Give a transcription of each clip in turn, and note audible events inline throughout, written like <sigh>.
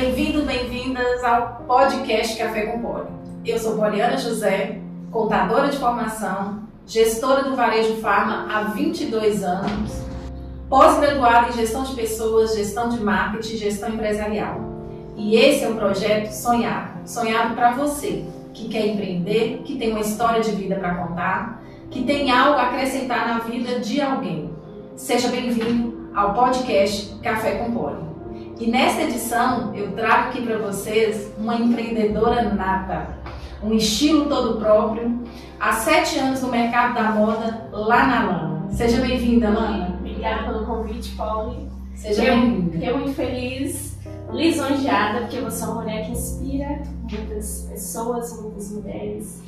Bem-vindos, bem-vindas ao podcast Café com Poli. Eu sou Poliana José, contadora de formação, gestora do Varejo Farma há 22 anos, pós-graduada em gestão de pessoas, gestão de marketing gestão empresarial. E esse é um projeto sonhado, sonhado para você que quer empreender, que tem uma história de vida para contar, que tem algo a acrescentar na vida de alguém. Seja bem-vindo ao podcast Café com Poli. E nesta edição eu trago aqui para vocês uma empreendedora nata, um estilo todo próprio, há sete anos no mercado da moda lá na Lana. Seja bem-vinda, Lana. Obrigada pelo convite, Pauli. Seja bem-vinda. Eu muito feliz, lisonjeada, porque você é uma mulher que inspira muitas pessoas, muitas mulheres.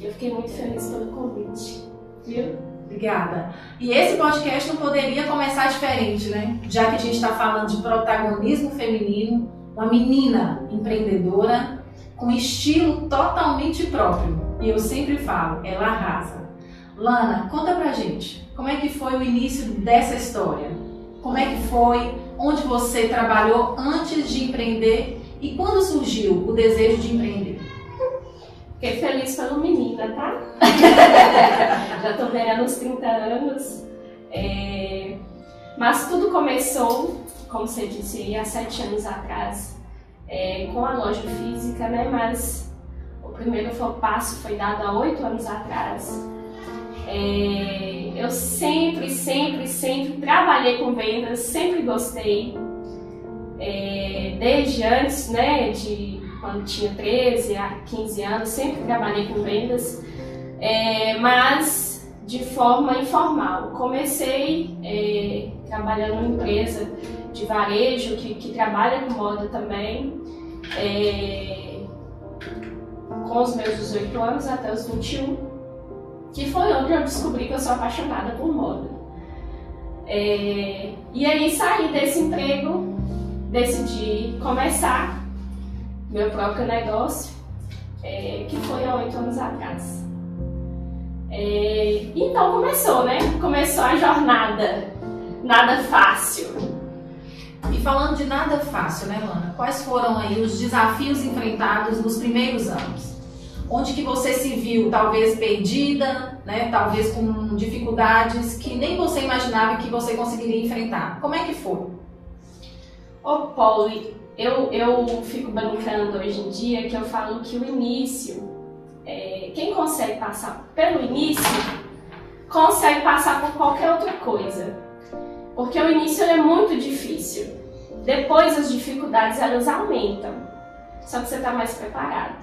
E eu fiquei muito feliz pelo convite. Viu? Obrigada. E esse podcast não poderia começar diferente, né? Já que a gente está falando de protagonismo feminino, uma menina empreendedora com estilo totalmente próprio. E eu sempre falo, ela arrasa. Lana, conta pra gente, como é que foi o início dessa história? Como é que foi? Onde você trabalhou antes de empreender? E quando surgiu o desejo de empreender? Fiquei feliz pelo menina, tá? <laughs> Já tô beirando os 30 anos. É... Mas tudo começou, como você disse, há sete anos atrás, é, com a loja física, né? Mas o primeiro passo foi dado há oito anos atrás. É... Eu sempre, sempre, sempre trabalhei com vendas, sempre gostei. É, desde antes, né, de quando tinha 13 a 15 anos, sempre trabalhei com vendas, é, mas de forma informal. Comecei é, trabalhando numa empresa de varejo que, que trabalha com moda também, é, com os meus 18 anos até os 21, que foi onde eu descobri que eu sou apaixonada por moda. É, e aí saí desse emprego, decidi começar meu próprio negócio, é, que foi há oito anos atrás. É, então começou, né? Começou a jornada. Nada fácil. E falando de nada fácil, né, Lana? Quais foram aí os desafios enfrentados nos primeiros anos? Onde que você se viu talvez perdida, né? Talvez com dificuldades que nem você imaginava que você conseguiria enfrentar. Como é que foi? Ô, Polly, eu, eu fico brincando hoje em dia que eu falo que o início, é, quem consegue passar pelo início, consegue passar por qualquer outra coisa. Porque o início é muito difícil. Depois as dificuldades elas aumentam. Só que você está mais preparado.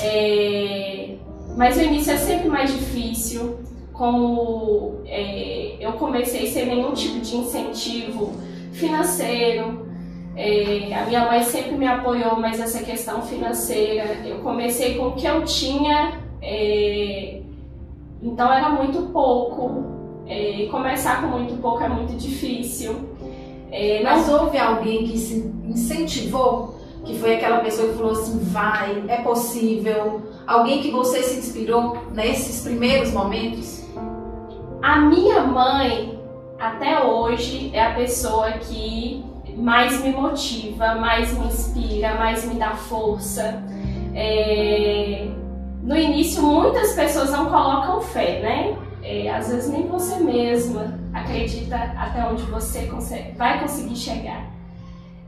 É, mas o início é sempre mais difícil. Como é, eu comecei sem nenhum tipo de incentivo financeiro, é, a minha mãe sempre me apoiou, mas essa questão financeira, eu comecei com o que eu tinha, é, então era muito pouco. É, começar com muito pouco é muito difícil. É, mas houve alguém que se incentivou, que foi aquela pessoa que falou assim, vai, é possível. Alguém que você se inspirou nesses primeiros momentos? A minha mãe, até hoje, é a pessoa que mais me motiva, mais me inspira, mais me dá força. É... No início, muitas pessoas não colocam fé, né? É, às vezes nem você mesma acredita até onde você consegue, vai conseguir chegar.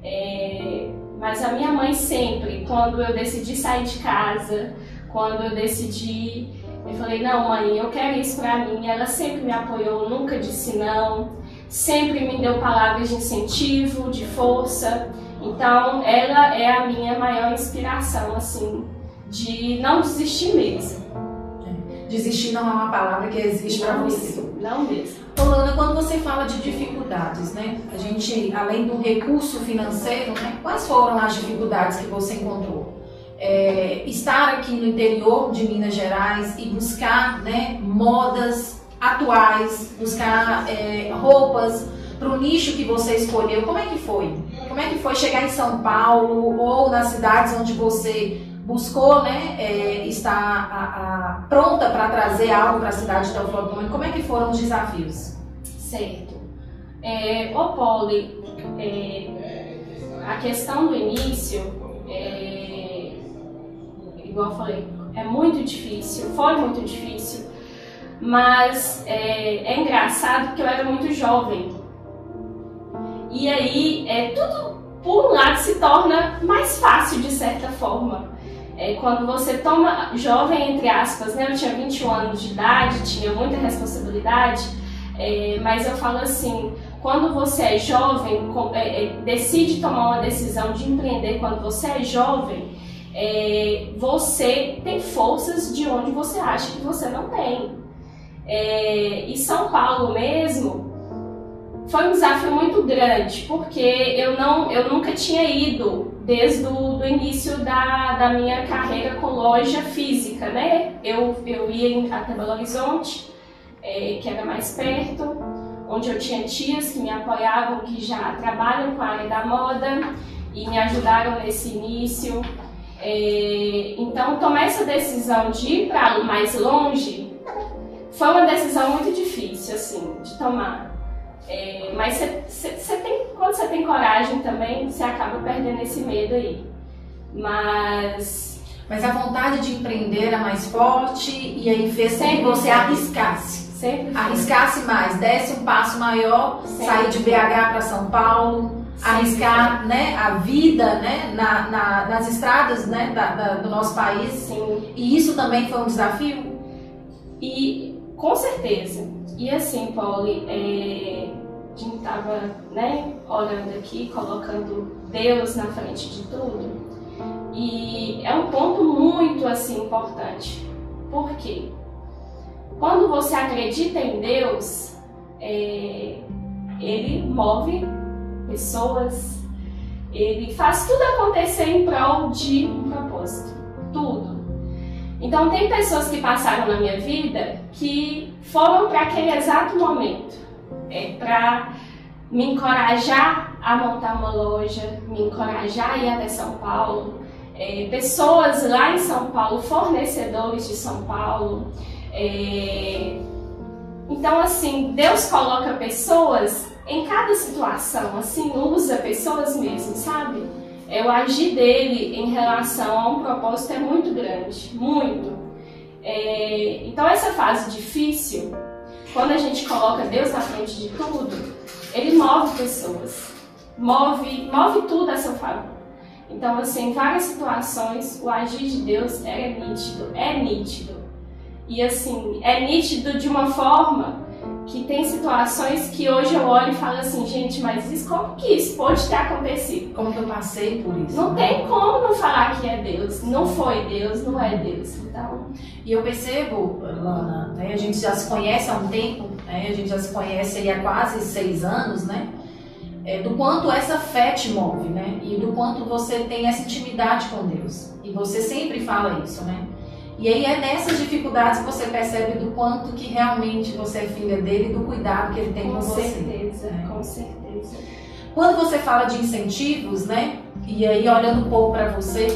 É... Mas a minha mãe sempre, quando eu decidi sair de casa, quando eu decidi, eu falei, não mãe, eu quero isso pra mim, ela sempre me apoiou, nunca disse não sempre me deu palavras de incentivo, de força. Então, ela é a minha maior inspiração, assim, de não desistir mesmo. Desistir não é uma palavra que existe para você. Não mesmo. Lana, quando você fala de dificuldades, né? A gente, além do recurso financeiro, né? Quais foram as dificuldades que você encontrou? É, estar aqui no interior de Minas Gerais e buscar, né? Modas atuais, buscar é, roupas para o nicho que você escolheu. Como é que foi? Como é que foi chegar em São Paulo ou nas cidades onde você buscou, né, é, estar a, a, pronta para trazer algo para a cidade de Teoflotone? Como é que foram os desafios? Certo. É, ô Poli, é, a questão do início, é, igual eu falei, é muito difícil, foi muito difícil, mas é, é engraçado porque eu era muito jovem. E aí, é, tudo por um lado se torna mais fácil de certa forma. É, quando você toma, jovem entre aspas, né? Eu tinha 21 anos de idade, tinha muita responsabilidade, é, mas eu falo assim, quando você é jovem, é, é, decide tomar uma decisão de empreender quando você é jovem, é, você tem forças de onde você acha que você não tem. É, e São Paulo mesmo foi um desafio muito grande, porque eu, não, eu nunca tinha ido desde o início da, da minha carreira com loja física, né? Eu, eu ia até Belo Horizonte, é, que era mais perto, onde eu tinha tias que me apoiavam, que já trabalham com a área da moda e me ajudaram nesse início. É, então, tomar essa decisão de ir para mais longe foi uma decisão muito difícil, assim, de tomar. É, mas cê, cê, tem, quando você tem coragem também, você acaba perdendo esse medo aí. Mas. Mas a vontade de empreender era mais forte e aí fez com que você arriscasse. Sempre arriscasse mais, desse um passo maior, Sempre sair de BH para São Paulo, Sempre arriscar né, a vida né, na, na, nas estradas né, da, da, do nosso país. Sim. E isso também foi um desafio? E com certeza. E assim, Paulo, é, a gente estava né, olhando aqui, colocando Deus na frente de tudo. E é um ponto muito assim importante. Por quê? Quando você acredita em Deus, é, Ele move pessoas, Ele faz tudo acontecer em prol de um propósito. Tudo. Então, tem pessoas que passaram na minha vida que foram para aquele exato momento é, para me encorajar a montar uma loja, me encorajar a ir até São Paulo. É, pessoas lá em São Paulo, fornecedores de São Paulo, é... Então, assim, Deus coloca pessoas em cada situação, assim, usa pessoas mesmo, sabe? É, o agir dele em relação a um propósito é muito grande, muito. É... Então, essa fase difícil, quando a gente coloca Deus na frente de tudo, ele move pessoas, move, move tudo a seu favor. Então, assim, em várias situações, o agir de Deus é nítido, é nítido. E assim, é nítido de uma forma que tem situações que hoje eu olho e falo assim, gente, mas isso, como que isso pode ter acontecido? Como que eu passei por isso? Não né? tem como não falar que é Deus. Não foi Deus, não é Deus. Então. E eu percebo, Lana, né, a gente já se conhece há um tempo, né, a gente já se conhece há quase seis anos, né? É, do quanto essa fé te move, né? E do quanto você tem essa intimidade com Deus. E você sempre fala isso, né? E aí é nessas dificuldades que você percebe do quanto que realmente você é filha dele e do cuidado que ele tem com, com você. Certeza, né? Com certeza. Quando você fala de incentivos, né? E aí olhando um pouco para você,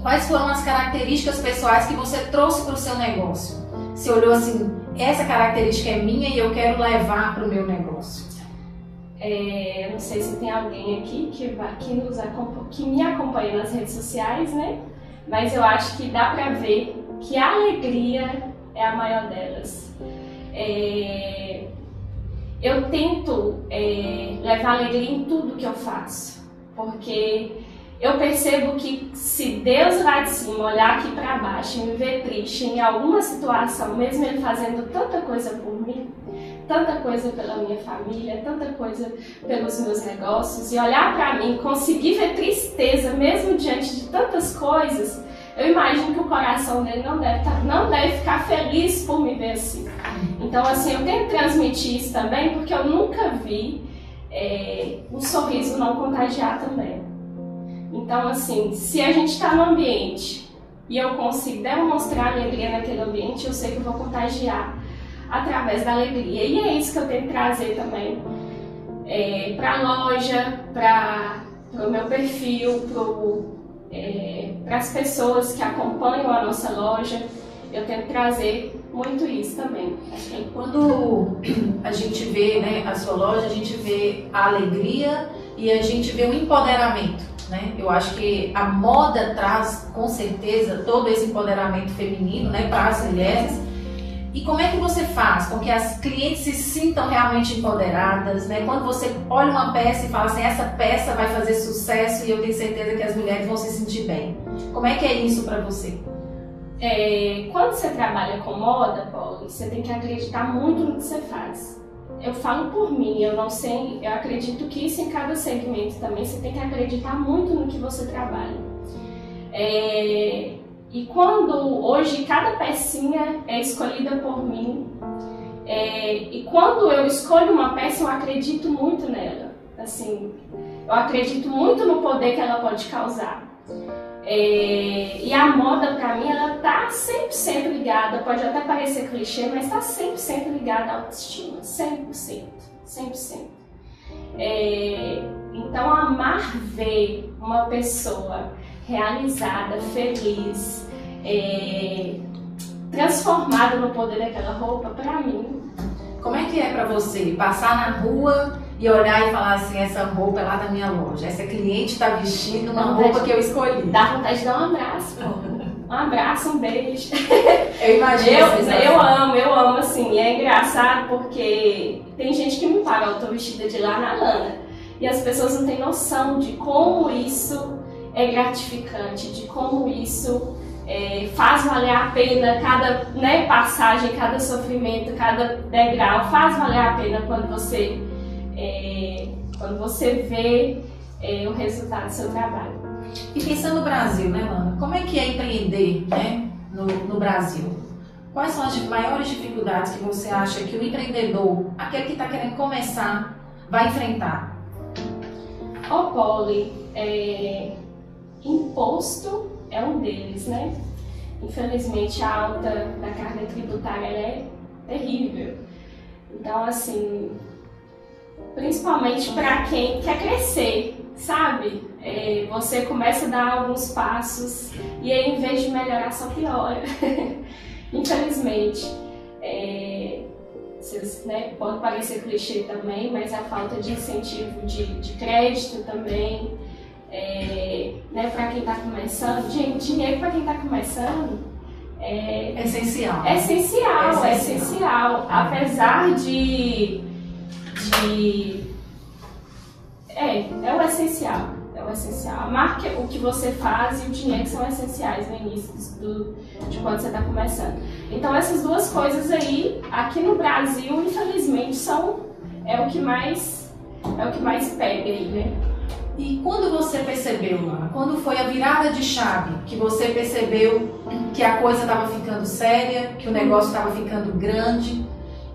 quais foram as características pessoais que você trouxe para o seu negócio? Você olhou assim, essa característica é minha e eu quero levar para o meu negócio. É, não sei se tem alguém aqui que, vai, que, nos, que me acompanha nas redes sociais, né? mas eu acho que dá para ver que a alegria é a maior delas. É, eu tento é, levar alegria em tudo que eu faço, porque eu percebo que se Deus lá de cima olhar aqui para baixo e me ver triste em alguma situação, mesmo Ele fazendo tanta coisa por mim, tanta coisa pela minha família, tanta coisa pelos meus negócios, e olhar para mim, conseguir ver tristeza mesmo diante de tantas coisas, eu imagino que o coração dele não deve, tá, não deve ficar feliz por me ver assim. Então, assim, eu tento transmitir isso também, porque eu nunca vi é, um sorriso não contagiar também. Então, assim, se a gente está no ambiente e eu consigo demonstrar alegria naquele ambiente, eu sei que eu vou contagiar através da alegria. E é isso que eu tento trazer também é, para a loja, para o meu perfil, para é, as pessoas que acompanham a nossa loja. Eu tento trazer muito isso também. Quando a gente vê né, a sua loja, a gente vê a alegria e a gente vê o empoderamento. Né? Eu acho que a moda traz com certeza todo esse empoderamento feminino né, para as mulheres. E como é que você faz com que as clientes se sintam realmente empoderadas? Né? Quando você olha uma peça e fala assim, essa peça vai fazer sucesso e eu tenho certeza que as mulheres vão se sentir bem. Como é que é isso para você? É, quando você trabalha com moda, Paulo, você tem que acreditar muito no que você faz. Eu falo por mim, eu não sei, eu acredito que isso em cada segmento também, você tem que acreditar muito no que você trabalha. É, e quando hoje cada pecinha é escolhida por mim, é, e quando eu escolho uma peça, eu acredito muito nela. Assim, eu acredito muito no poder que ela pode causar. É, e a moda, pra mim, ela tá 100% ligada, pode até parecer clichê, mas tá 100% ligada à autoestima. 100%. 100%. É, então, amar ver uma pessoa realizada, feliz, é, transformada no poder daquela roupa, pra mim. Como é que é pra você passar na rua e olhar e falar assim, essa roupa é lá da minha loja, essa cliente está vestindo uma roupa que eu escolhi. Dá vontade de dar um abraço, pô. <laughs> Um abraço, um beijo. Eu imagino. eu, eu amo, eu amo, assim. É engraçado porque tem gente que me paga, eu tô vestida de lá na lana. E as pessoas não têm noção de como isso é gratificante, de como isso é, faz valer a pena cada né, passagem, cada sofrimento, cada degrau, faz valer a pena quando você é, quando você vê é, o resultado do seu trabalho. E pensando no Brasil, né, Lana? Como é que é empreender né, no, no Brasil? Quais são as maiores dificuldades que você acha que o empreendedor, aquele que está querendo começar, vai enfrentar? Ô, oh, Polly, é, imposto é um deles, né? Infelizmente, a alta da carga tributária é terrível. Então, assim, principalmente para quem quer crescer, sabe? É, você começa a dar alguns passos e aí, em vez de melhorar, só piora. <laughs> Infelizmente. É, vocês, né, pode parecer clichê também, mas a falta de incentivo de, de crédito também. É, né, para quem está começando, gente, dinheiro para quem está começando é essencial. É essencial, é essencial. É essencial. Apesar de de. É, é o essencial. É o essencial. A marca, o que você faz e o dinheiro são essenciais no início do, de quando você está começando. Então essas duas coisas aí, aqui no Brasil, infelizmente, são é o que mais é o que mais pega aí, né? E quando você percebeu, Lana, quando foi a virada de chave que você percebeu que a coisa estava ficando séria, que o negócio estava ficando grande,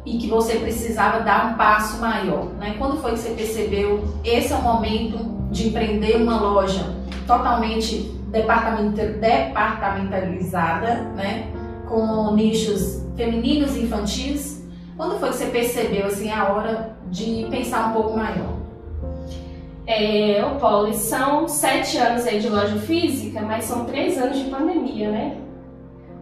e que você precisava dar um passo maior. Né? Quando foi que você percebeu esse é o momento de empreender uma loja totalmente departamentalizada, né? com nichos femininos e infantis? Quando foi que você percebeu assim a hora de pensar um pouco maior? É, o Poli, são sete anos aí de loja física, mas são três anos de pandemia, né?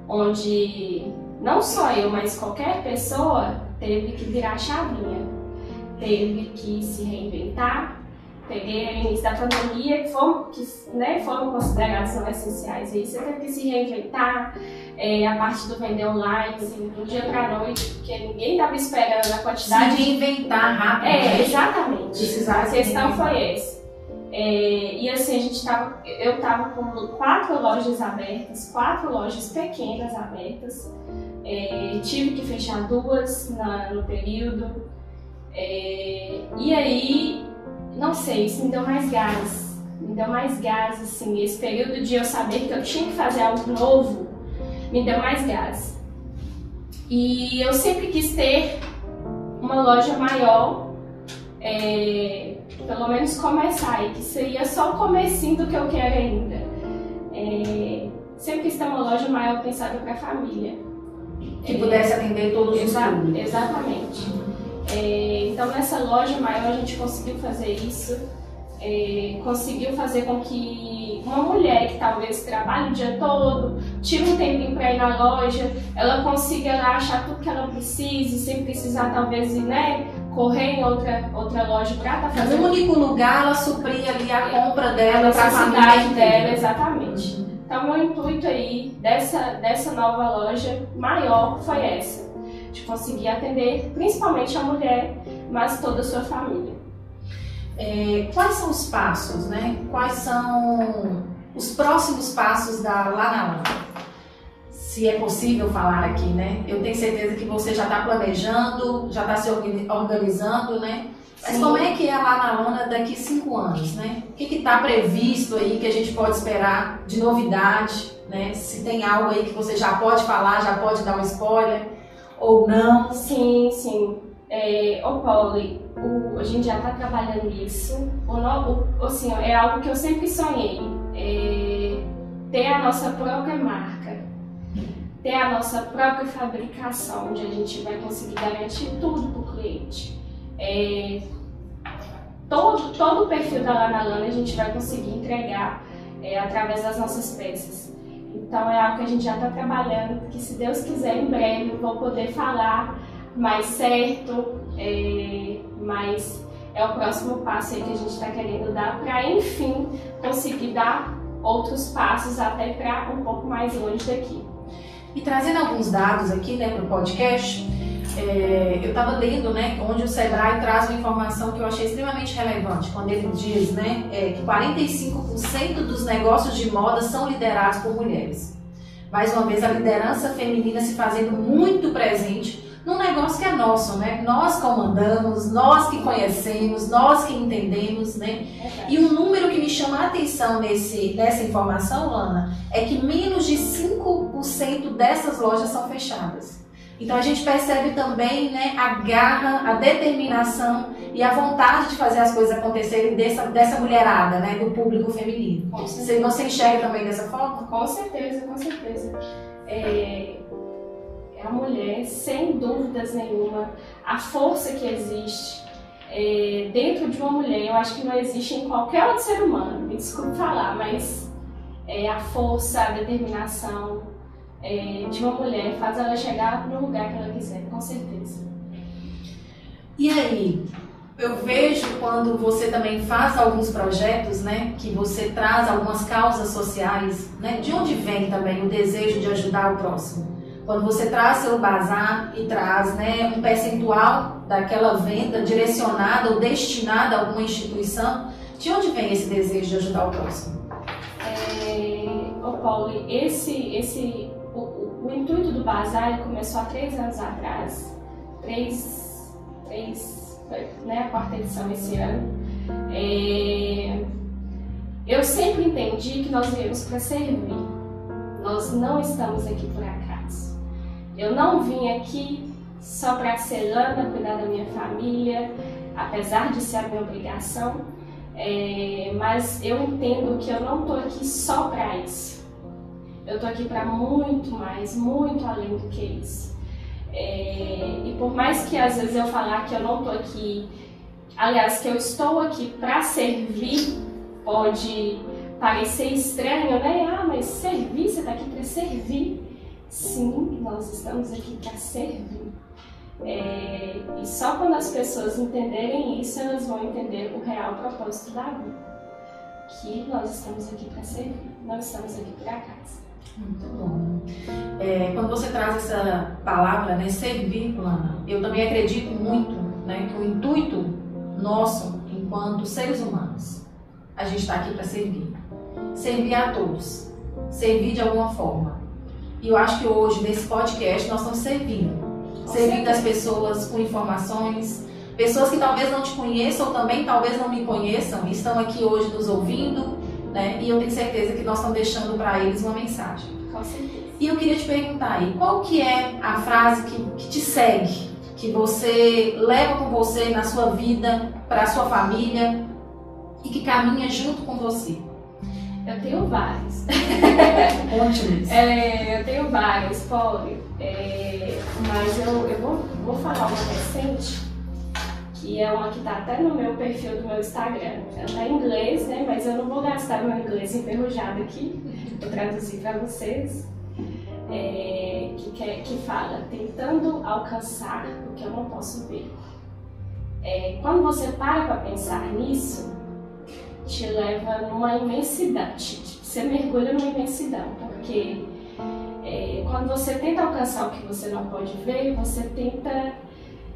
Onde não só eu, mas qualquer pessoa teve que virar a chavinha, teve que se reinventar. Peguei o início da pandemia, que foram, que, né, foram considerados não essenciais. Aí você teve que se reinventar, é, a parte do vender online, assim, do dia para noite, porque ninguém estava esperando a quantidade. Se reinventar rápido. É, né? exatamente. Precisar a questão foi essa. É, e assim, a gente tava, eu estava com quatro lojas abertas, quatro lojas pequenas abertas. É, tive que fechar duas na, no período. É, e aí, não sei, isso me deu mais gás. Me deu mais gás, assim, esse período de eu saber que eu tinha que fazer algo novo, me deu mais gás. E eu sempre quis ter uma loja maior, é, pelo menos começar, e que seria só o comecinho do que eu quero ainda. É, sempre quis ter uma loja maior pensada para a família que pudesse atender todos Exa os públicos. Exatamente. É, então nessa loja maior a gente conseguiu fazer isso, é, conseguiu fazer com que uma mulher que talvez trabalhe o dia todo, tire um tempinho para ir na loja, ela consiga achar tudo que ela precise, sem precisar talvez ir, né, correr em outra, outra loja para estar tá fazendo. No único lugar ela supria ali a compra dela a família dela, exatamente. Uhum. Então, meu intuito aí dessa, dessa nova loja maior foi essa, de conseguir atender principalmente a mulher, mas toda a sua família. É, quais são os passos, né? Quais são os próximos passos da Lá Se é possível falar aqui, né? Eu tenho certeza que você já está planejando, já está se organizando, né? Mas Sim. como é que é a Lana daqui cinco anos, né? O que está previsto aí que a gente pode esperar de novidade, né? Se tem algo aí que você já pode falar, já pode dar um spoiler ou não? Sim, sim. É, ô o, a gente já está trabalhando nisso. O, o, assim, é algo que eu sempre sonhei. É, ter a nossa própria marca, ter a nossa própria fabricação, onde a gente vai conseguir garantir tudo para o cliente. É, todo, todo o perfil da Lana Lana a gente vai conseguir entregar é, através das nossas peças. Então é algo que a gente já está trabalhando, que se Deus quiser em breve eu vou poder falar mais certo, é, mas é o próximo passo que a gente está querendo dar para enfim conseguir dar outros passos até para um pouco mais longe daqui. E trazendo alguns dados aqui né, para o podcast, é, eu estava lendo né, onde o Sebrae traz uma informação que eu achei extremamente relevante, quando ele diz né, é, que 45% dos negócios de moda são liderados por mulheres. Mais uma vez, a liderança feminina se fazendo muito presente negócio que é nosso, né? Nós comandamos, nós que conhecemos, nós que entendemos, né? E um número que me chama a atenção nesse, nessa informação, Lana, é que menos de 5% dessas lojas são fechadas. Então a gente percebe também né, a garra, a determinação e a vontade de fazer as coisas acontecerem dessa, dessa mulherada, né, do público feminino. Você, você enxerga também dessa forma? Com certeza, com certeza. É, a mulher, sem dúvidas nenhuma, a força que existe é, dentro de uma mulher, eu acho que não existe em qualquer outro ser humano, me desculpe falar, mas é, a força, a determinação é, de uma mulher faz ela chegar no lugar que ela quiser, com certeza. E aí, eu vejo quando você também faz alguns projetos, né, que você traz algumas causas sociais, né, de onde vem também o desejo de ajudar o próximo? Quando você traz seu bazar e traz né, um percentual daquela venda direcionada ou destinada a alguma instituição, de onde vem esse desejo de ajudar o próximo? É, ô Paulo, esse, esse, o, o, intuito do bazar começou há três anos atrás, três, três né, a quarta edição esse ano. É, eu sempre entendi que nós viemos para servir. Nós não estamos aqui por acaso. Eu não vim aqui só para ser lana, cuidar da minha família, apesar de ser a minha obrigação, é, mas eu entendo que eu não estou aqui só para isso. Eu estou aqui para muito mais, muito além do que isso. É, e por mais que às vezes eu falar que eu não estou aqui, aliás, que eu estou aqui para servir, pode parecer estranho, né? Ah, mas servir, você está aqui para servir. Sim, nós estamos aqui para servir. É, e só quando as pessoas entenderem isso, elas vão entender o real propósito da vida. Que nós estamos aqui para servir, não estamos aqui por acaso. Muito bom. É, quando você traz essa palavra, né, servir, Lana, eu também acredito muito né, que o intuito nosso, enquanto seres humanos, a gente está aqui para servir. Servir a todos. Servir de alguma forma. E eu acho que hoje, nesse podcast, nós estamos servindo. Com servindo as pessoas com informações, pessoas que talvez não te conheçam ou também talvez não me conheçam, estão aqui hoje nos ouvindo, né? E eu tenho certeza que nós estamos deixando para eles uma mensagem. Com certeza. E eu queria te perguntar aí, qual que é a frase que, que te segue, que você leva com você na sua vida, para a sua família e que caminha junto com você? Eu tenho vários. <laughs> Conte-nos. é, eu tenho vários, Paulo. É, mas eu, eu vou, vou falar uma recente, que é uma que está até no meu perfil do meu Instagram. Ela está em inglês, né? Mas eu não vou gastar meu inglês enferrujado aqui. Vou traduzir para vocês. É, que, que, que fala, tentando alcançar o que eu não posso ver. é, quando você para para pensar nisso, te leva numa imensidade, você mergulha numa imensidão, porque é, quando você tenta alcançar o que você não pode ver, você tenta.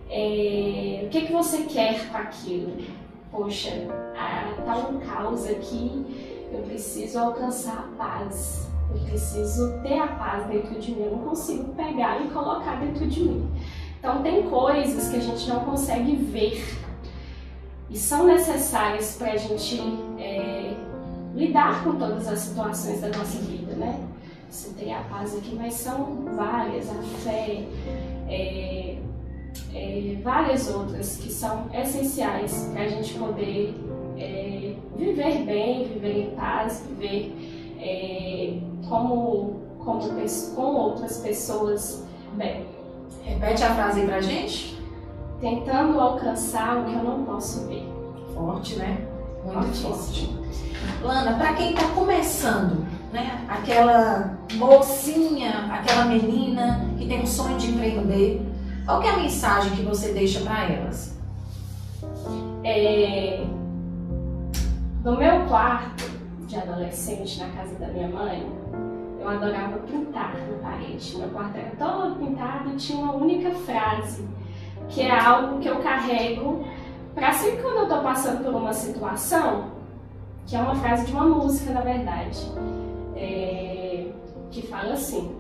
É, o que, que você quer com aquilo? Poxa, está um caos aqui, eu preciso alcançar a paz, eu preciso ter a paz dentro de mim, eu não consigo pegar e colocar dentro de mim. Então, tem coisas que a gente não consegue ver e são necessárias para a gente é, lidar com todas as situações da nossa vida, né? Tem a paz aqui, mas são várias, a fé, é, é, várias outras que são essenciais para a gente poder é, viver bem, viver em paz, viver é, como, como com outras pessoas bem. Repete a frase aí pra gente. Tentando alcançar o que eu não posso ver. Forte, né? Muito forte. Lana, para quem está começando, né? Aquela mocinha, aquela menina que tem um sonho de empreender, qual é a mensagem que você deixa para elas? É... No meu quarto de adolescente, na casa da minha mãe, eu adorava pintar na parede. Meu quarto era todo pintado e tinha uma única frase, que é algo que eu carrego para sempre quando eu estou passando por uma situação, que é uma frase de uma música, na verdade, é, que fala assim.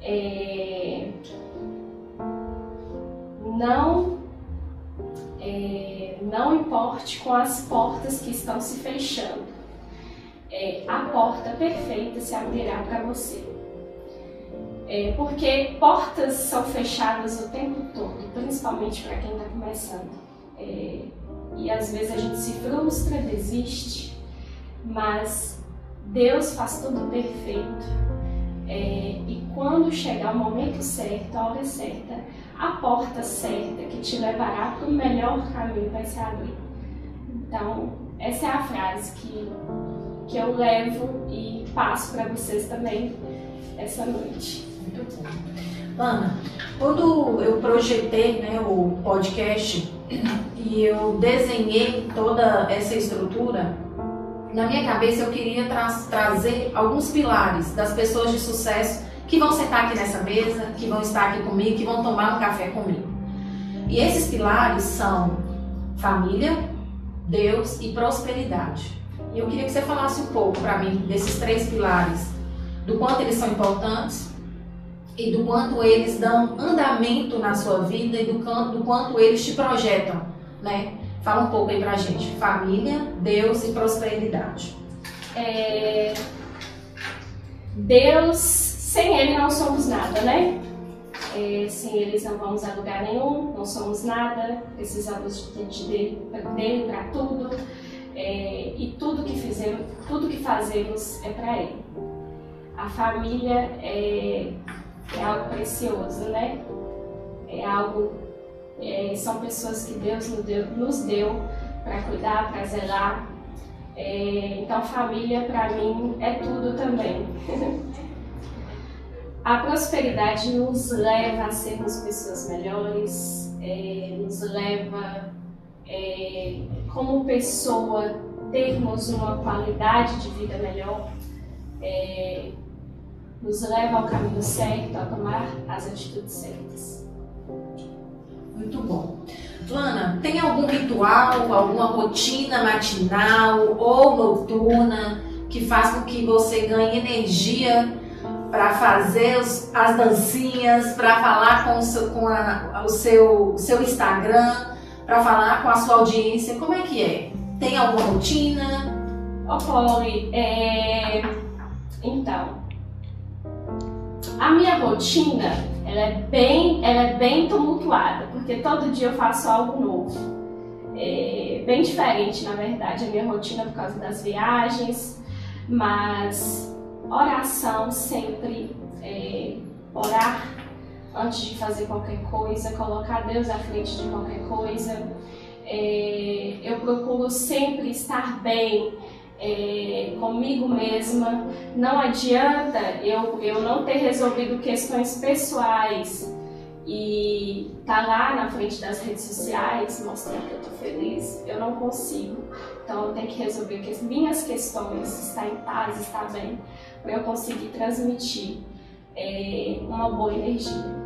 É, não é, não importe com as portas que estão se fechando é, a porta perfeita se abrirá para você. É, porque portas são fechadas o tempo todo, principalmente para quem está começando. É, e às vezes a gente se frustra, desiste, mas Deus faz tudo perfeito. É, e quando chegar o momento certo, a hora certa, a porta certa que te levará para o melhor caminho vai se abrir. Então, essa é a frase que que eu levo e passo para vocês também essa noite. Muito bom. Ana, quando eu projetei né, o podcast e eu desenhei toda essa estrutura, na minha cabeça eu queria tra trazer alguns pilares das pessoas de sucesso que vão sentar aqui nessa mesa, que vão estar aqui comigo, que vão tomar um café comigo. E esses pilares são família, Deus e prosperidade. E eu queria que você falasse um pouco para mim desses três pilares, do quanto eles são importantes e do quanto eles dão andamento na sua vida e do do quanto eles te projetam, né? Fala um pouco aí pra gente. Família, Deus e prosperidade. É... Deus, sem Ele não somos nada, né? É, sem eles não vamos a lugar nenhum, não somos nada, precisamos de, dele para tudo é, e tudo que fizemos, tudo que fazemos é para Ele. A família é, é, algo precioso, né? É algo, é, são pessoas que Deus nos deu, nos deu para cuidar, para zelar. É, então, família para mim é tudo também. <laughs> a prosperidade nos leva a sermos pessoas melhores, é, nos leva é, como pessoa, termos uma qualidade de vida melhor, é, nos leva ao caminho certo, a tomar as atitudes certas. Muito bom. Lana, tem algum ritual, alguma rotina matinal ou noturna que faz com que você ganhe energia para fazer os, as dancinhas, para falar com, o seu, com a, o seu, seu Instagram? para falar com a sua audiência? Como é que é? Tem alguma rotina? Ô, Polly, é... então, a minha rotina, ela é bem, ela é bem tumultuada, porque todo dia eu faço algo novo. É bem diferente, na verdade, a minha rotina por causa das viagens, mas oração sempre, é, orar antes de fazer qualquer coisa, colocar Deus à frente de qualquer coisa. É, eu procuro sempre estar bem é, comigo mesma. Não adianta eu, eu não ter resolvido questões pessoais e tá lá na frente das redes sociais mostrando que eu tô feliz, eu não consigo. Então eu tenho que resolver que as minhas questões, estar em paz, estar bem, para eu conseguir transmitir é, uma boa energia.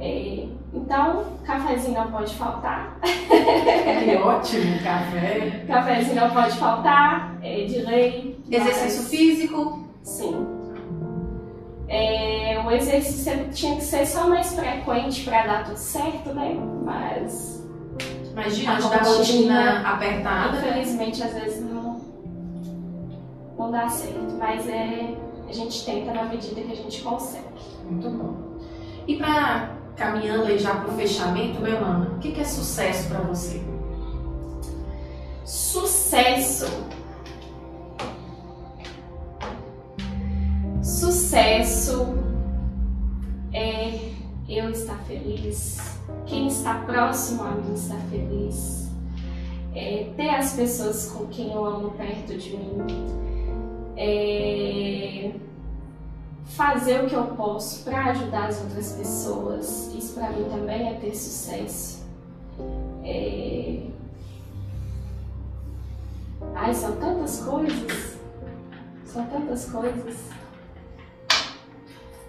É, então, cafezinho não pode faltar. Que ótimo, café. Cafezinho não pode faltar, é, de lei. Exercício mas- físico. Sim. É, o exercício tinha que ser só mais frequente para dar tudo certo, né? Mas Mas diante da rotina, rotina apertada, infelizmente às vezes não, não dá certo. Mas é, a gente tenta na medida que a gente consegue. Muito bom. E para caminhando aí já para o fechamento, né, Lana? O que, que é sucesso para você? Sucesso. Sucesso é eu estar feliz, quem está próximo a mim estar feliz, é ter as pessoas com quem eu amo perto de mim, é fazer o que eu posso para ajudar as outras pessoas. Isso para mim também é ter sucesso. É, Ai, são tantas coisas. São tantas coisas.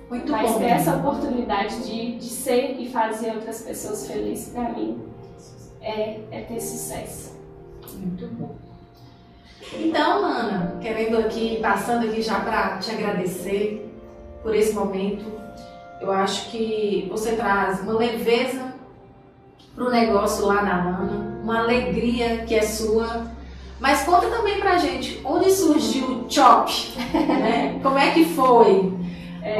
Muito Mas bom. ter essa oportunidade de, de ser e fazer outras pessoas felizes, pra mim, é, é ter sucesso. Muito bom. Então, Ana, querendo aqui, passando aqui já para te agradecer por esse momento, eu acho que você traz uma leveza para o negócio lá na Lana, uma alegria que é sua. Mas conta também pra gente onde surgiu o Chop, <laughs> né? Como é que foi?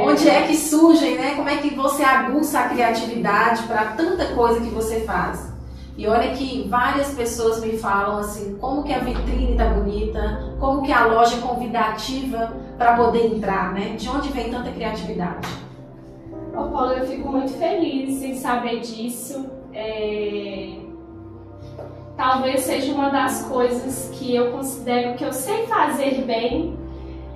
Onde é que surgem, né? Como é que você aguça a criatividade para tanta coisa que você faz? E olha que várias pessoas me falam assim, como que a vitrine tá bonita, como que a loja é convidativa para poder entrar, né? De onde vem tanta criatividade? Ô Paulo, eu fico muito feliz em saber disso. É, Talvez seja uma das coisas que eu considero que eu sei fazer bem,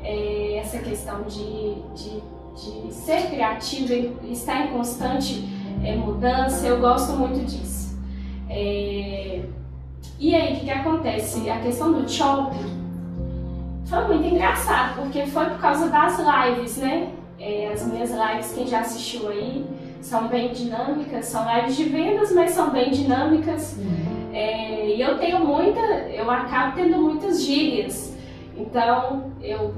é, essa questão de, de, de ser criativa e estar em constante é, mudança, eu gosto muito disso. É, E aí, o que, que acontece? A questão do shopping foi muito engraçado, porque foi por causa das lives, né? É, as minhas lives, quem já assistiu aí, são bem dinâmicas, são lives de vendas, mas são bem dinâmicas. É, e eu tenho muita, eu acabo tendo muitas gírias. Então, eu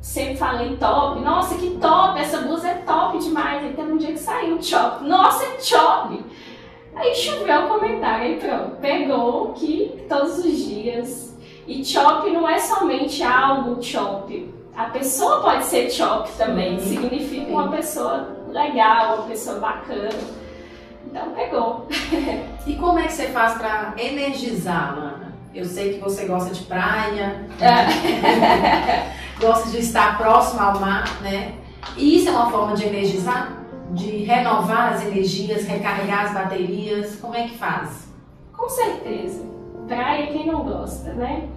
sempre falei top, nossa, que top, essa blusa é top demais. Aí teve um dia que saiu chop, nossa, é chop. Aí choveu o comentário, aí pronto, pegou que todos os dias. E chop não é somente algo chop. A pessoa pode ser chop também, Sim. significa uma pessoa legal, uma pessoa bacana. Então pegou. <laughs> E como é que você faz para energizar, Lana? Eu sei que você gosta de praia, <laughs> gosta de estar próximo ao mar, né? E isso é uma forma de energizar? De renovar as energias, recarregar as baterias? Como é que faz? Com certeza. Praia quem não gosta, né?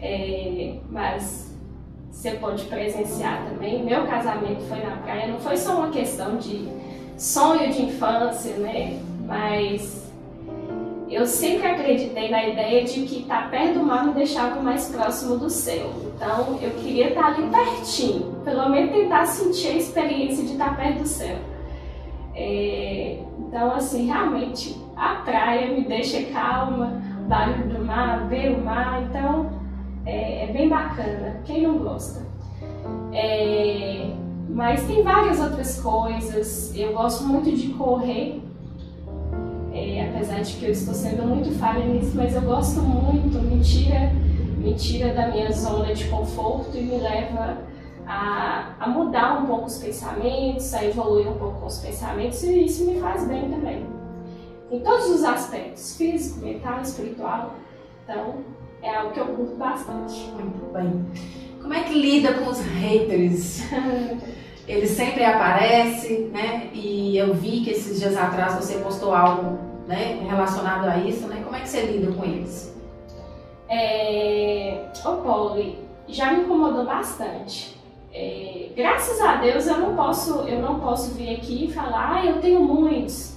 É, mas você pode presenciar também. Meu casamento foi na praia, não foi só uma questão de sonho de infância, né? Mas eu sempre acreditei na ideia de que estar perto do mar me deixava mais próximo do céu. Então eu queria estar ali pertinho, pelo menos tentar sentir a experiência de estar perto do céu. É, então, assim, realmente a praia me deixa calma, barulho do mar, ver o mar, então é, é bem bacana. Quem não gosta? É, mas tem várias outras coisas. Eu gosto muito de correr, é, apesar de que eu estou sendo muito falha nisso, mas eu gosto muito, me tira, me tira da minha zona de conforto e me leva a, a mudar um pouco os pensamentos, a evoluir um pouco com os pensamentos, e isso me faz bem também. Em todos os aspectos, físico, mental, espiritual. Então, é algo que eu curto bastante. Muito bem. Como é que lida com os haters? <laughs> Eles sempre aparecem, né? E eu vi que esses dias atrás você postou algo né, relacionado a isso, né? Como é que você lida com eles? É... Ô, Polly, já me incomodou bastante. É, graças a Deus eu não posso eu não posso vir aqui e falar, ah, eu tenho muitos.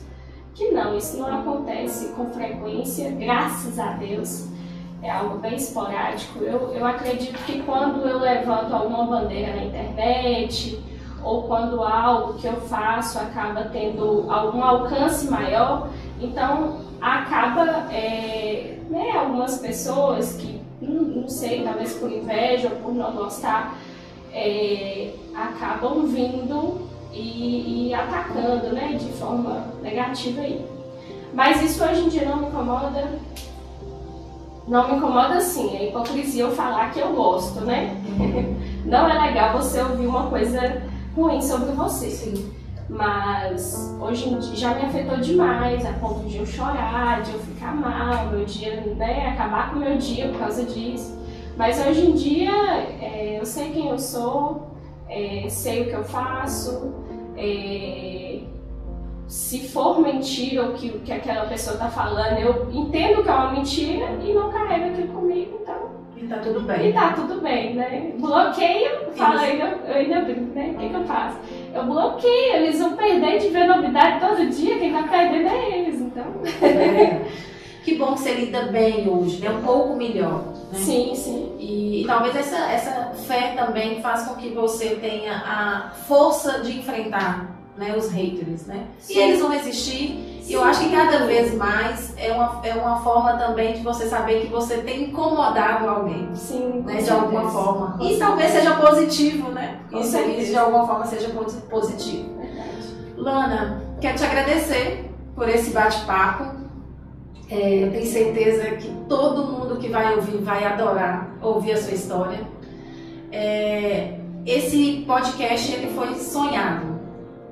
Que não, isso não acontece com frequência, graças a Deus. É algo bem esporádico. Eu, eu acredito que quando eu levanto alguma bandeira na internet, ou quando algo que eu faço acaba tendo algum alcance maior, então acaba é, né, algumas pessoas que não, não, sei, talvez por inveja ou por não gostar, é, acabam vindo e, e, atacando né, de forma negativa aí. Mas isso hoje em dia não me incomoda. Não me incomoda sim, é hipocrisia eu falar que eu gosto, né? <laughs> Não é legal você ouvir uma coisa ruim sobre você. Sim. Mas hoje em dia já me afetou demais, a ponto de eu chorar, de eu ficar mal, meu dia, né, acabar com o meu dia por causa disso. Mas hoje em dia é, eu sei quem eu sou, é, sei o que eu faço, é, se for mentira o que, que aquela pessoa está falando, eu entendo que é uma mentira e não carrego aquilo comigo, então e tá tudo bem. E tá tudo bem, né? Bloqueio, fala aí, eu, eu ainda brinco, né? O que, que eu faço? Eu bloqueio, eles vão perder de ver novidade todo dia, quem tá perdendo é eles, então. É. <laughs> Que bom que você lida bem hoje, né? Um pouco melhor. Né? Sim, sim. E, e, talvez essa, essa fé também faça com que você tenha a força de enfrentar né, os haters, né? Sim. E eles vão existir e eu acho que cada vez mais é uma, é uma forma também de você saber que você tem incomodado alguém. Sim. Né, de alguma forma. E talvez seja positivo, né? Isso, isso de alguma forma seja positivo. Verdade. Lana, quero te agradecer por esse bate-papo. É, eu tenho certeza que todo mundo que vai ouvir vai adorar ouvir a sua história. É, esse podcast ele foi sonhado,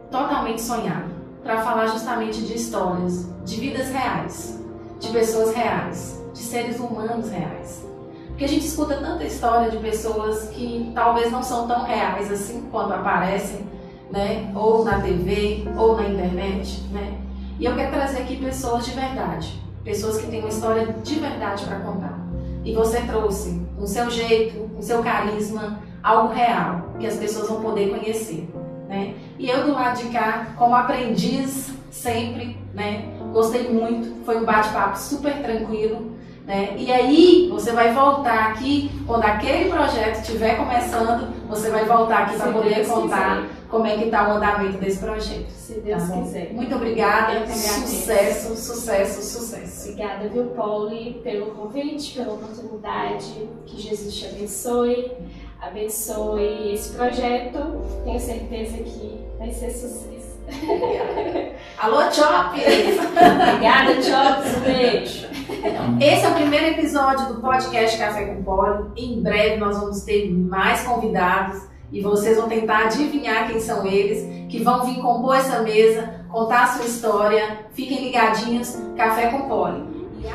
totalmente sonhado para falar justamente de histórias, de vidas reais, de pessoas reais, de seres humanos reais. Porque a gente escuta tanta história de pessoas que talvez não são tão reais assim quando aparecem, né? Ou na TV, ou na internet, né? E eu quero trazer aqui pessoas de verdade, pessoas que têm uma história de verdade para contar. E você trouxe, o seu jeito, o seu carisma, algo real que as pessoas vão poder conhecer. Né? E eu do lado de cá, como aprendiz sempre, né? Gostei muito, foi um bate-papo super tranquilo. Né? E aí você vai voltar aqui, quando aquele projeto estiver começando, você vai voltar aqui para poder Deus contar quiser. como é que está o andamento desse projeto. Se Deus tá quiser. Muito obrigada. Sucesso, sucesso, sucesso. Obrigada, viu, Pauli, pelo convite, pela oportunidade. Que Jesus te abençoe abençoe esse projeto. Tenho certeza que vai ser sucesso. <laughs> Alô, Chop! Obrigada, Chop. Um beijo. Esse é o primeiro episódio do podcast Café com Poli. Em breve nós vamos ter mais convidados e vocês vão tentar adivinhar quem são eles, que vão vir compor essa mesa, contar a sua história. Fiquem ligadinhos, Café com Poli. E